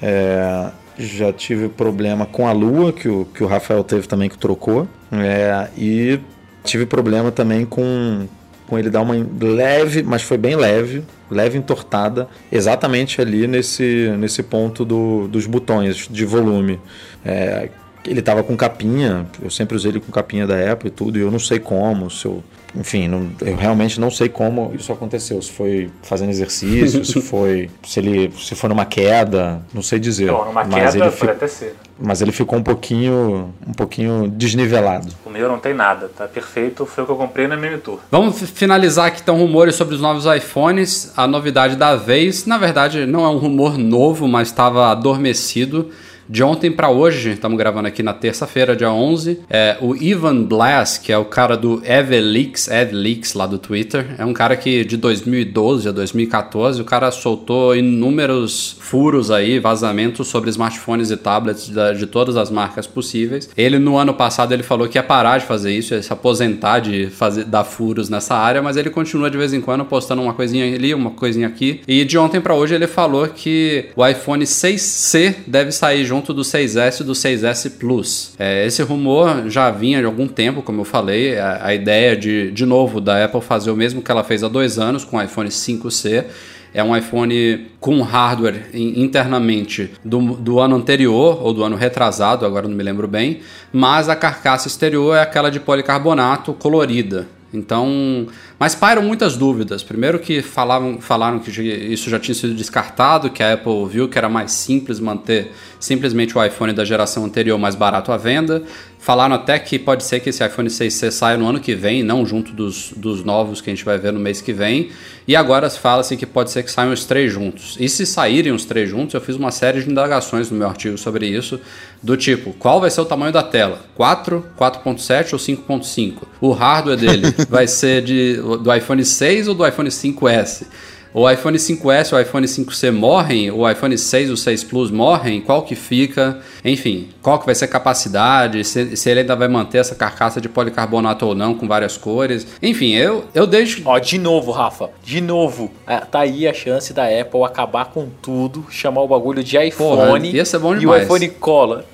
é, já tive problema com a Lua, que o, que o Rafael teve também, que trocou. é, e tive problema também com, com ele dar uma leve, mas foi bem leve, leve entortada, exatamente ali nesse, nesse ponto do, dos botões de volume. É, ele tava com capinha, eu sempre usei ele com capinha da Apple e tudo, e eu não sei como, se eu, enfim, não- eu realmente não sei como isso aconteceu, se foi fazendo exercício, se foi, se ele, se foi numa queda, não sei dizer. Então, numa mas queda ele, pode até ser. mas ele ficou um pouquinho, um pouquinho desnivelado. O meu não tem nada, tá perfeito. Foi o que eu comprei na Mimi Tour. Vamos fi- finalizar aqui então rumores sobre os novos iPhones. A novidade da vez, na verdade, não é um rumor novo, mas estava adormecido. De ontem para hoje, estamos gravando aqui na terça-feira, dia 11, é, o Ivan Blass, que é o cara do Evelix, Evelix lá do Twitter, é um cara que de 2012 a 2014, o cara soltou inúmeros furos aí, vazamentos sobre smartphones e tablets da- de todas as marcas possíveis. Ele no ano passado ele falou que ia parar de fazer isso, ia se aposentar de fazer dar furos nessa área, mas ele continua de vez em quando postando uma coisinha ali, uma coisinha aqui. E de ontem para hoje ele falou que o iPhone 6C deve sair junto do 6S e do 6S Plus. É, esse rumor já vinha de algum tempo, como eu falei, a, a ideia de, de novo, da Apple fazer o mesmo que ela fez há dois anos com o iPhone 5C. É um iPhone com hardware in- internamente do, do ano anterior ou do ano retrasado, agora não me lembro bem, mas a carcaça exterior é aquela de policarbonato colorida. Então, mas pairam muitas dúvidas. Primeiro que falavam, falaram que isso já tinha sido descartado, que a Apple viu que era mais simples manter simplesmente o iPhone da geração anterior mais barato à venda. Falaram até que pode ser que esse iPhone 6C saia no ano que vem, não junto dos, dos novos que a gente vai ver no mês que vem. E agora fala-se que pode ser que saiam os três juntos. E se saírem os três juntos, eu fiz uma série de indagações no meu artigo sobre isso, do tipo, qual vai ser o tamanho da tela? 4, 4.7 ou 5.5? O hardware dele vai ser de, do iPhone 6 ou do iPhone 5S? O iPhone 5S, o iPhone 5C morrem, o iPhone 6 e o 6 Plus morrem, qual que fica, enfim, qual que vai ser a capacidade, se, se ele ainda vai manter essa carcaça de policarbonato ou não, com várias cores. Enfim, eu, eu deixo. Ó, de novo, Rafa, de novo. Ah, tá aí a chance da Apple acabar com tudo, chamar o bagulho de iPhone. Porra, ia ser bom e o demais. iPhone cola.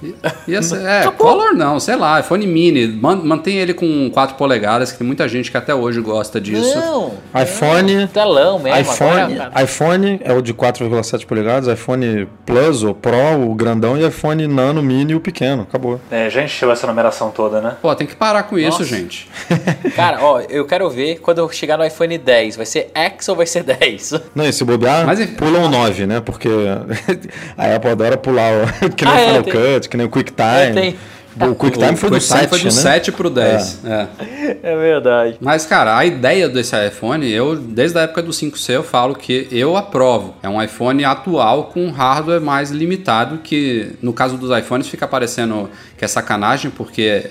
Ia ser, é, Acabou. Color não, sei lá, iPhone mini. Man- Mantém ele com 4 polegadas, que tem muita gente que até hoje gosta disso. Não. iPhone, Telão mesmo. iPhone, agora- iPhone é o de 4,7 polegadas, iPhone Plus, o Pro, o grandão e iPhone Nano, Mini e o pequeno. Acabou. É, já encheu essa numeração toda, né? Pô, tem que parar com isso, Nossa. gente. Cara, ó, eu quero ver quando eu chegar no iPhone 10. Vai ser X ou vai ser 10? Não, e se bobear, Mas pula um 9, né? Porque a Apple adora pular o, que nem Ah, o é, Final tem- Cut, que nem o É, QuickTime. tem. O QuickTime foi do QuickTime 7, foi do né? 7 pro 10. é. É verdade. Mas, cara, a ideia desse iPhone, eu, desde a época do 5C, eu falo que eu aprovo. É um iPhone atual com hardware mais limitado, que no caso dos iPhones fica parecendo que é sacanagem, porque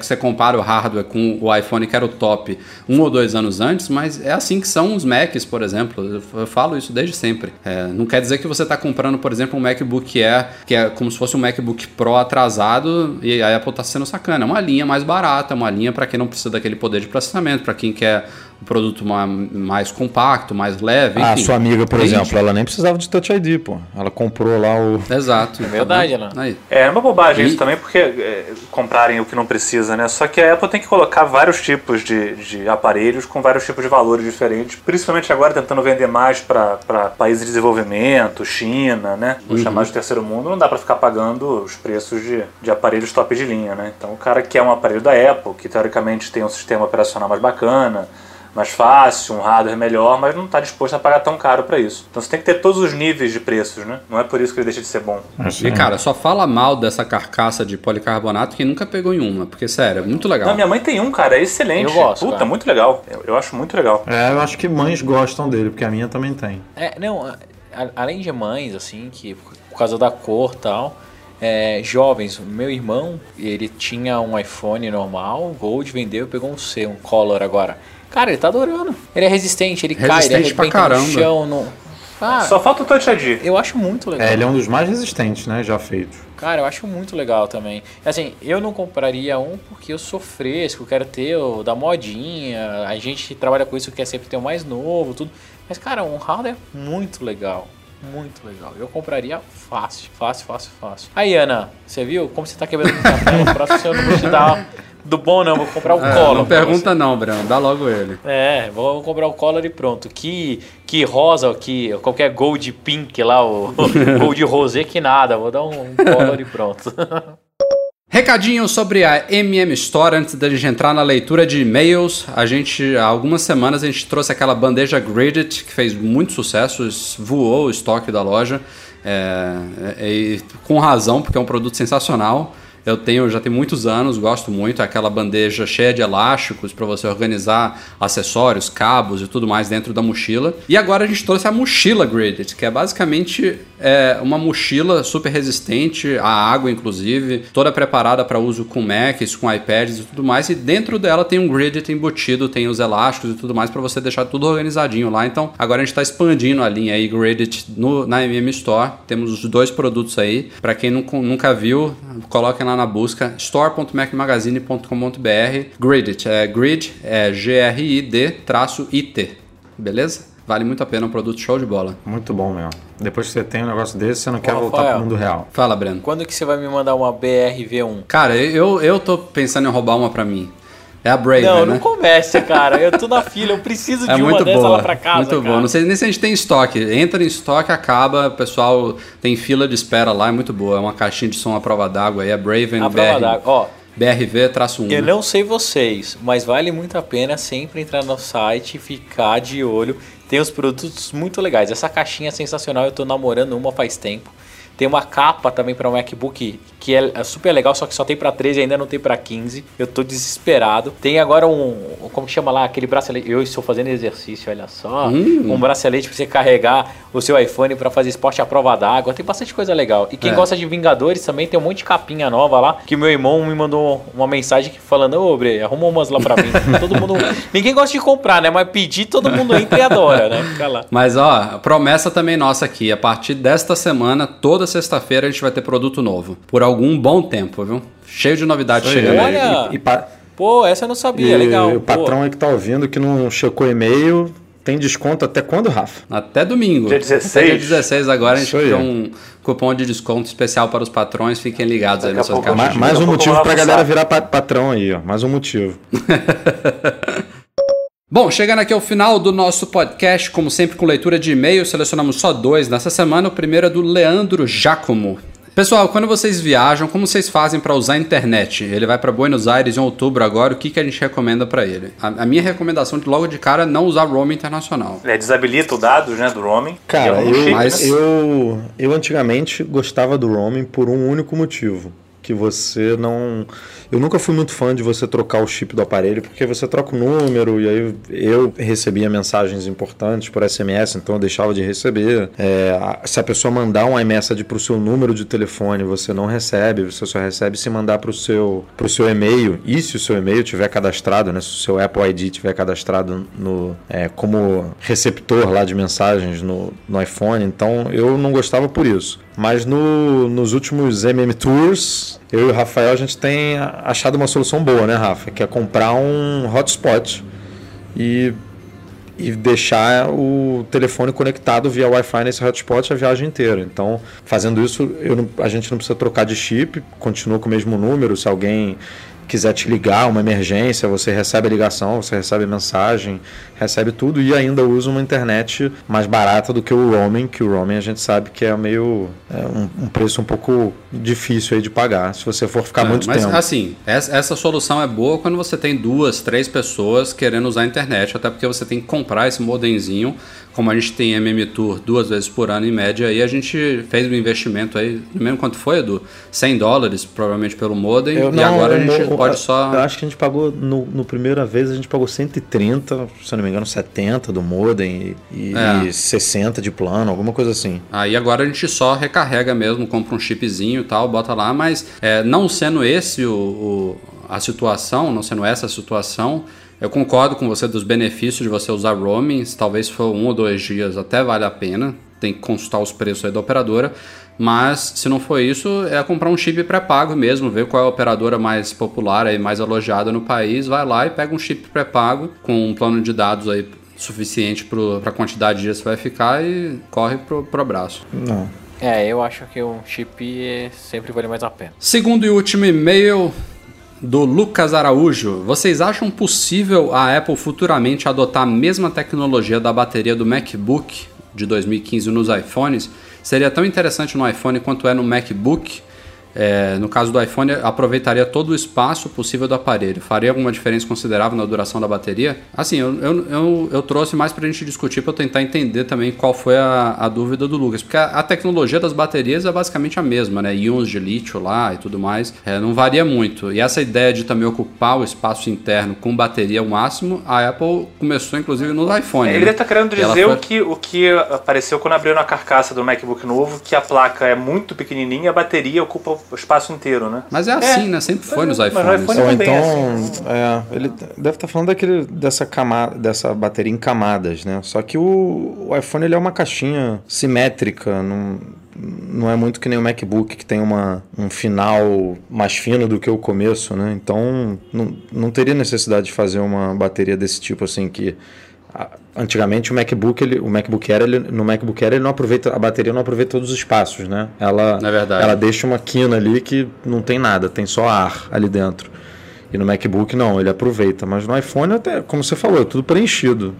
você compara o hardware com o iPhone que era o top um ou dois anos antes, mas é assim que são os Macs, por exemplo. Eu, eu falo isso desde sempre. É, não quer dizer que você está comprando, por exemplo, um MacBook Air, que é como se fosse um MacBook Pro atrasado, e a Apple está sendo sacana. É uma linha mais barata, uma linha para quem não precisa daquele poder de processamento, para quem quer um produto ma- mais compacto, mais leve, Ah, enfim. sua amiga, por exemplo, ela nem precisava de Touch ID, pô. Ela comprou lá o. Exato. É verdade, né? Aí. É uma bobagem E- isso também, porque é, comprarem o que não precisa, né? Só que a Apple tem que colocar vários tipos de, de aparelhos com vários tipos de valores diferentes, principalmente agora tentando vender mais para países de desenvolvimento, China, né? Os chamados de terceiro mundo, não dá para ficar pagando os preços de, de aparelhos top de linha, né? Então o cara quer um aparelho da Apple, que teoricamente tem um sistema operacional mais bacana, mais fácil, um hardware melhor, mas não está disposto a pagar tão caro para isso. Então você tem que ter todos os níveis de preços, né? Não é por isso que ele deixa de ser bom. E, cara, só fala mal dessa carcaça de policarbonato quem nunca pegou em uma, porque, sério, é muito legal. Não, minha mãe tem um, cara, é excelente. Eu gosto, Puta, cara. muito legal. Eu, eu acho muito legal. É, eu acho que mães gostam dele, porque a minha também tem. É, não, a- a- além de mães, assim, que por causa da cor e tal, é, jovens, meu irmão, ele tinha um iPhone normal, Gold, vendeu e pegou um C, um Color agora. Cara, ele tá adorando. Ele é resistente, ele cai, ele Resistente pra arrebenta no caramba. chão. No... Ah, Só falta o Touch ID. eu acho muito legal. É, ele é um dos mais resistentes, né? Já feitos. Cara, eu acho muito legal também. Assim, eu não compraria um porque eu sou fresco, quero ter o da modinha. A gente que trabalha com isso quer sempre ter o mais novo, tudo. Mas, cara, um hardware é muito legal. Muito legal. Eu compraria fácil, fácil, fácil, fácil. Aí, Ana, você viu como você tá quebrando o café? No próximo eu não vou te dar do bom, não. Vou comprar o É, Collor. não pergunta não, Breno, dá logo ele. É, vou comprar o Collor e pronto. Que, que rosa, que qualquer Gold Pink lá, o Gold Rosé, que nada. Vou dar um Collor e pronto. Recadinho sobre a MM Store antes da gente entrar na leitura de e-mails. A gente, há algumas semanas, a gente trouxe aquela bandeja Graded que fez muito sucesso, voou o estoque da loja. É, é, e com razão, porque é um produto sensacional. Eu tenho, já tem muitos anos, gosto muito. É aquela bandeja cheia de elásticos para você organizar acessórios, cabos e tudo mais dentro da mochila. E agora a gente trouxe a mochila Graded, que é basicamente é, uma mochila super resistente à água, inclusive, toda preparada para uso com Macs, com iPads e tudo mais. E dentro dela tem um Graded embutido, tem os elásticos e tudo mais para você deixar tudo organizadinho lá. Então agora a gente está expandindo a linha aí Graded no, na MM Store. Temos os dois produtos aí. Para quem nunca, nunca viu, coloquem lá na busca store.macmagazine.com.br. Graded, é grid, é G-R-I-D traço I-T. Beleza? Vale muito a pena, um produto show de bola. Muito bom mesmo. Depois que você tem um negócio desse, você não quer Ô, voltar Rafael. pro mundo real. Fala, Breno. Quando que você vai me mandar uma BRV1? Cara, eu, eu tô pensando em roubar uma pra mim. É a Brave, Não, né? não comece, cara. Eu tô na fila, eu preciso É de uma muito dessa boa, lá pra casa. muito boa. Não sei nem se a gente tem estoque. Entra em estoque, acaba, o pessoal tem fila de espera lá, é muito boa. É uma caixinha de som à prova d'água aí, é Braven A prova BR, d'água. Ó, BRV-1. eu não sei vocês, mas vale muito a pena sempre entrar no site e ficar de olho. Tem os produtos muito legais. Essa caixinha é sensacional, eu tô namorando uma faz tempo. Tem uma capa também para o MacBook que é, é super legal, só que só tem para 13 e ainda não tem para 15. Eu tô desesperado. Tem agora um, como chama lá, aquele bracelete. Eu estou fazendo exercício, olha só. Hum. Um bracelete para você carregar o seu iPhone para fazer esporte à prova d'água. Tem bastante coisa legal. E quem é. gosta de Vingadores também tem um monte de capinha nova lá, que meu irmão me mandou uma mensagem falando: "Ô, Bre, arruma umas lá para mim". todo mundo, ninguém gosta de comprar, né? Mas pedir todo mundo entra e adora, né? Fica lá. Mas ó, promessa também nossa aqui, a partir desta semana, toda sexta-feira a gente vai ter produto novo. Por algum bom tempo, viu? Cheio de novidades chegando aí. Olha, e, e pa... Pô, essa eu não sabia, e legal. O patrão aí que tá ouvindo que não checou e-mail, tem desconto até quando, Rafa? Até domingo. Dia 16. Até dia 16 agora a gente tem um cupom de desconto especial para os patrões. Fiquem ligados aí nas suas caixas. Mais, mais um motivo para a galera virar patrão aí, ó. Mais um motivo. Bom, chegando aqui ao final do nosso podcast, como sempre com leitura de e-mails, selecionamos só dois nessa semana. O primeiro é do Leandro Giacomo. Pessoal, quando vocês viajam, como vocês fazem para usar a internet? Ele vai para Buenos Aires em outubro agora, o que, que a gente recomenda para ele? A, a, minha recomendação de logo de cara é não usar roaming internacional. É, desabilita o dados né, do roaming. Cara, é eu, mas... eu, eu antigamente gostava do roaming por um único motivo que você não. Eu nunca fui muito fã de você trocar o chip do aparelho, porque você troca o número e aí eu recebia mensagens importantes por SMS, então eu deixava de receber. É, se a pessoa mandar um iMessage para o seu número de telefone, você não recebe, você só recebe se mandar para o seu, seu e-mail. E se o seu e-mail tiver cadastrado, né, se o seu Apple ID tiver cadastrado no, é, como receptor lá de mensagens no, no iPhone, então eu não gostava por isso. Mas no, nos últimos MM Tours, eu e o Rafael, a gente tem achado uma solução boa, né, Rafa? Que é comprar um hotspot e, e deixar o telefone conectado via Wi-Fi nesse hotspot a viagem inteira. Então, fazendo isso, a gente não precisa trocar de chip, continua com o mesmo número. Se alguém quiser te ligar, uma emergência, você recebe a ligação, você recebe a mensagem, recebe tudo e ainda usa uma internet mais barata do que o roaming, que o roaming a gente sabe que é meio é um, um, preço um pouco difícil aí de pagar, se você for ficar é, muito mas, tempo. Mas assim, essa, essa solução é boa quando você tem duas, três pessoas querendo usar a internet, até porque você tem que comprar esse modemzinho como a gente tem MM Tour duas vezes por ano em média, aí a gente fez um investimento aí, não lembro quanto foi, Edu? 100 dólares, provavelmente pelo modem, eu, e não, agora a gente pode só... Eu acho que a gente pagou, no, no primeira vez a gente pagou 130, se eu não me engano 70 do modem e, é. e 60 de plano, alguma coisa assim. Aí agora a gente só recarrega mesmo, compra um chipzinho e tal, bota lá, mas é, não sendo esse o, o a situação, não sendo essa a situação, eu concordo com você dos benefícios de você usar roaming, talvez for um ou dois dias até vale a pena, tem que consultar os preços aí da operadora, mas se não for isso, é comprar um chip pré-pago mesmo, ver qual é a operadora mais popular e mais alojada no país, vai lá e pega um chip pré-pago com um plano de dados aí suficiente para a quantidade de dias que vai ficar e corre pro, pro abraço. Não. É, eu acho que um chip sempre vale mais a pena. Segundo e último e-mail do Lucas Araújo. Vocês acham possível a Apple futuramente adotar a mesma tecnologia da bateria do MacBook de 2015 nos iPhones? Seria tão interessante no iPhone quanto é no MacBook? É, no caso do iPhone, aproveitaria todo o espaço possível do aparelho. Faria alguma diferença considerável na duração da bateria? Assim, eu, eu, eu, eu trouxe mais para a gente discutir, para tentar entender também qual foi a, a dúvida do Lucas. Porque a, a, tecnologia das baterias é basicamente a mesma, né? Íons de lítio lá e tudo mais. É, não varia muito. E essa ideia de também ocupar o espaço interno com bateria ao máximo, a Apple começou inclusive no iPhone. Ele está né? querendo dizer foi... o, que, o que apareceu quando abriu na carcaça do MacBook novo, que a placa é muito pequenininha e a bateria ocupa o espaço inteiro, né? Mas é assim, é, né? Sempre foi nos iPhones. Mas iPhone Ou então, é, assim. é, ele deve estar tá falando daquele, dessa, camada, dessa bateria em camadas, né? Só que o, o iPhone ele é uma caixinha simétrica, não, não é muito que nem o MacBook, que tem uma, um final mais fino do que o começo, né? Então, não, não teria necessidade de fazer uma bateria desse tipo, assim, que antigamente o MacBook, ele, o MacBook Air, ele, no MacBook Air ele não aproveita a bateria não aproveita todos os espaços, né? Ela é verdade. ela deixa uma quina ali que não tem nada, tem só ar ali dentro. E no MacBook não, ele aproveita, mas no iPhone até, como você falou, é tudo preenchido.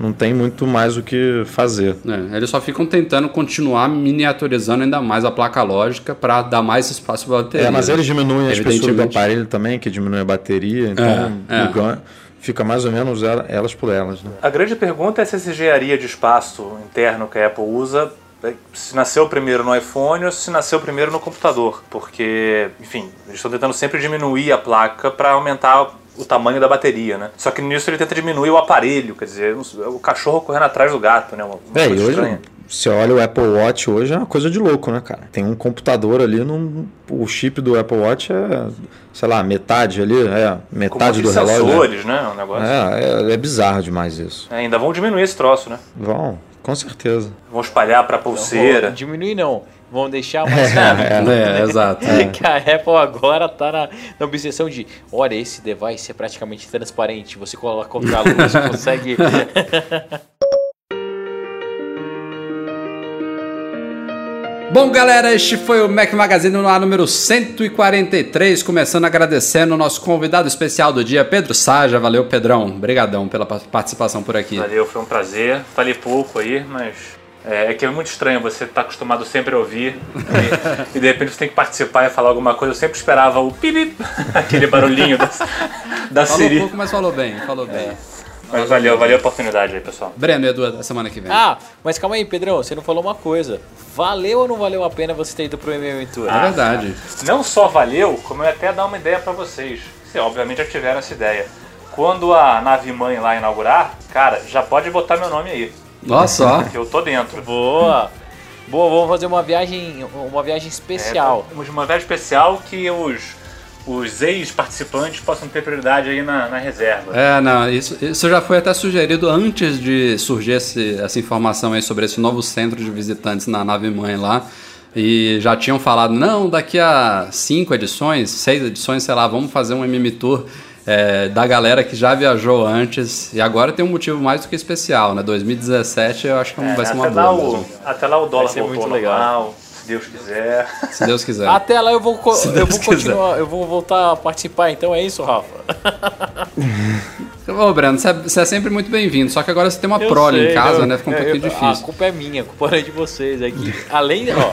Não tem muito mais o que fazer. É, eles só ficam tentando continuar miniaturizando ainda mais a placa lógica para dar mais espaço para a bateria. É, mas eles diminuem a espessura do aparelho também, que diminui a bateria, então é, é fica mais ou menos elas por elas. Né? A grande pergunta é se essa engenharia de espaço interno que a Apple usa se nasceu primeiro no iPhone ou se nasceu primeiro no computador. Porque, enfim, eles estão tentando sempre diminuir a placa para aumentar o tamanho da bateria, né? Só que nisso ele tenta diminuir o aparelho, quer dizer, o cachorro correndo atrás do gato, né? Uma, É, e coisa hoje, estranha. Você olha o Apple Watch hoje é uma coisa de louco, né, cara? Tem um computador ali, num, o chip do Apple Watch é, sei lá, metade ali, é, metade do relógio. né? sensores, né? Um negócio. É, é, é bizarro demais isso. É, ainda vão diminuir esse troço, né? Vão, com certeza. Vão espalhar pra pulseira. Vão diminuir não. Vão deixar mais caro. É, exato. Que a Apple agora tá na, na obsessão de olha, esse device é praticamente transparente. Você coloca contra a luz, você consegue. Bom, galera, este foi o Mac Magazine no ar número 143, começando agradecendo o nosso convidado especial do dia, Pedro Saja. Valeu, Pedrão. Obrigadão pela pa- participação por aqui. Valeu, foi um prazer. Falei pouco aí, mas é, é que é muito estranho você estar acostumado sempre a ouvir e, e de repente você tem que participar e falar alguma coisa. Eu sempre esperava o pip, aquele barulhinho da, da Falou Siri. pouco, mas falou bem, falou bem. Mas valeu, valeu a oportunidade aí, pessoal. Breno e Edu, da semana que vem. ah, mas calma aí, Pedrão, você não falou uma coisa. Valeu ou não valeu a pena você ter ido pro MM Tour? é verdade. Não só valeu, como eu ia até dar uma ideia pra vocês. Vocês obviamente já tiveram essa ideia. Quando a nave mãe lá inaugurar, cara, já pode botar meu nome aí, Nossa, ó. que eu tô dentro. Boa! Boa, vamos fazer uma viagem, uma viagem especial. É, uma viagem especial que os, os ex-participantes possam ter prioridade aí na, na reserva. É, não, isso, isso já foi até sugerido antes de surgir esse- essa informação aí sobre esse novo centro de visitantes na nave mãe lá. E já tinham falado, não, daqui a cinco edições, seis edições, sei lá, vamos fazer um MM Tour é, da galera que já viajou antes. E agora tem um motivo mais do que especial, né? 2017 eu acho que É, vai ser uma até, lá boa o, mesmo, até lá o dólar Vai ser voltou muito ao legal. Se Deus quiser. se Deus quiser. Até lá eu vou, Se eu Deus vou quiser. continuar, eu vou voltar a participar, então é isso, Rafa. Ô, Breno, você é, é sempre muito bem-vindo, só que agora você tem uma Eu prole sei, em casa, eu- né? Fica um eu- pouquinho eu- difícil. A culpa é minha, a culpa não é de vocês. É que, além, ó,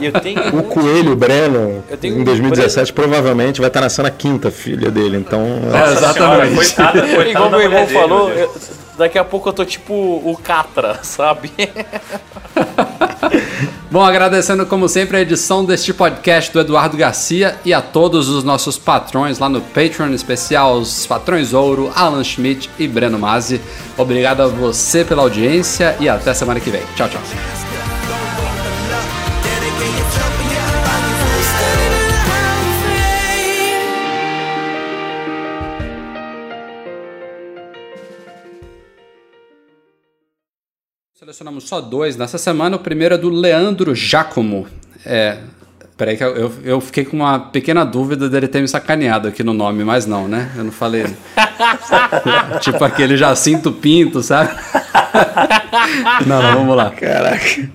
eu tenho. O Coelho Breno, Eu tenho em um 2017, provavelmente vai estar nascendo a quinta filha dele. Então, É, exatamente. Coitada, coitada Igual meu irmão dele, falou, daqui a pouco eu tô tipo o Catra, sabe? Bom, agradecendo como sempre a edição deste podcast do Eduardo Garcia e a todos os nossos patrões lá no Patreon, especial os patrões Ouro, Alan Schmidt e Breno Mazzi. Obrigado a você pela audiência e até semana que vem. Tchau, tchau. Selecionamos só dois nessa semana. O primeiro é do Leandro Giacomo. É. Peraí, que eu, eu, fiquei com uma pequena dúvida dele ter me sacaneado aqui no nome, mas não, né? Eu não falei. tipo aquele Jacinto Pinto, sabe? não, não, vamos lá. caraca.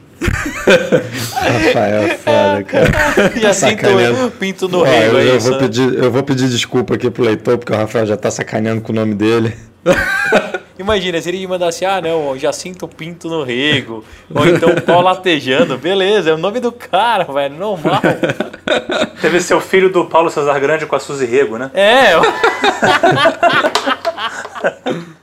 Rafael é foda, cara. E assim tô pinto no Ó, rego, eu, é eu isso. vou né? pedir, eu vou pedir desculpa aqui pro leitor, porque o Rafael já tá sacaneando com o nome dele. Imagina, se ele me mandasse, ah não, Jacinto Pinto no rego, ou então pau latejando, beleza, é o nome do cara, velho, normal. Teve seu filho do Paulo Cesar Grande com a Suzy Rego, né? É,